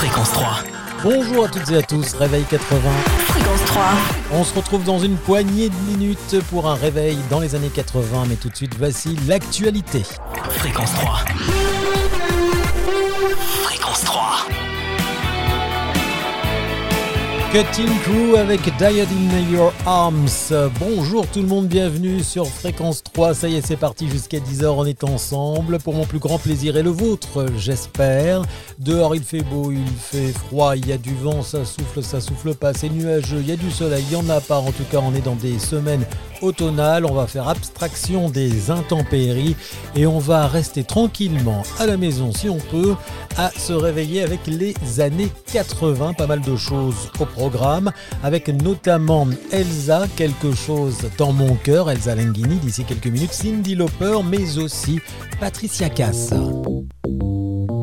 Fréquence 3. Bonjour à toutes et à tous, Réveil 80. Fréquence 3. On se retrouve dans une poignée de minutes pour un réveil dans les années 80, mais tout de suite, voici l'actualité. Fréquence 3. Fréquence 3. Cutting Crew avec Died in Your Arms. Bonjour tout le monde, bienvenue sur Fréquence 3. Ça y est, c'est parti jusqu'à 10h. On est ensemble pour mon plus grand plaisir et le vôtre, j'espère. Dehors, il fait beau, il fait froid, il y a du vent, ça souffle, ça souffle pas, c'est nuageux, il y a du soleil, il y en a pas. En tout cas, on est dans des semaines On va faire abstraction des intempéries et on va rester tranquillement à la maison si on peut à se réveiller avec les années 80. Pas mal de choses au programme avec notamment Elsa, quelque chose dans mon cœur, Elsa Lenghini d'ici quelques minutes, Cindy Lauper, mais aussi Patricia Cass.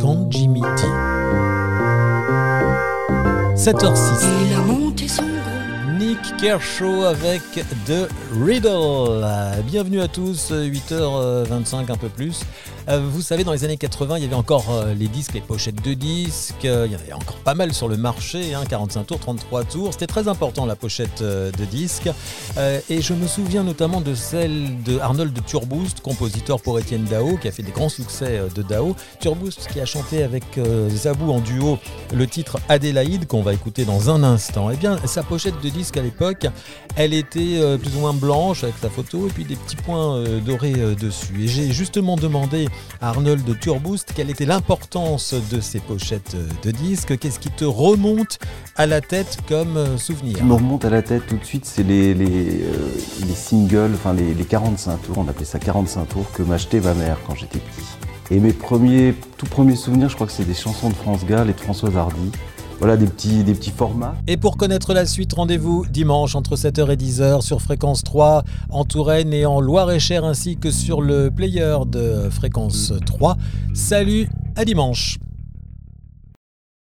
Quand Jimmy T. 7h06. Il a monté. Nick Kershaw avec The Riddle. Bienvenue à tous, 8h25 un peu plus. Euh, Vous savez, dans les années 80, il y avait encore euh, les disques, les pochettes de disques. euh, Il y en avait encore pas mal sur le marché, hein, 45 tours, 33 tours. C'était très important la pochette de disques. Et je me souviens notamment de celle de Arnold Turboost, compositeur pour Étienne Dao, qui a fait des grands succès de Dao. Turboost qui a chanté avec Zabou en duo le titre Adélaïde, qu'on va écouter dans un instant. Eh bien, sa pochette de disque à l'époque, elle était euh, plus ou moins blanche avec sa photo et puis des petits points euh, dorés euh, dessus. Et j'ai justement demandé à Arnold de Turboost quelle était l'importance de ces pochettes de disques, qu'est-ce qui te remonte à la tête comme souvenir? Ce qui me remonte à la tête tout de suite, c'est les, les, les singles, enfin les, les 45 tours, on appelait ça 45 tours, que m'achetait ma mère quand j'étais petit. Et mes premiers, tout premiers souvenirs, je crois que c'est des chansons de France Gall et de Françoise Hardy. Voilà, des petits, des petits formats. Et pour connaître la suite, rendez-vous dimanche entre 7h et 10h sur Fréquence 3 en Touraine et en Loire-et-Cher ainsi que sur le player de Fréquence 3. Salut, à dimanche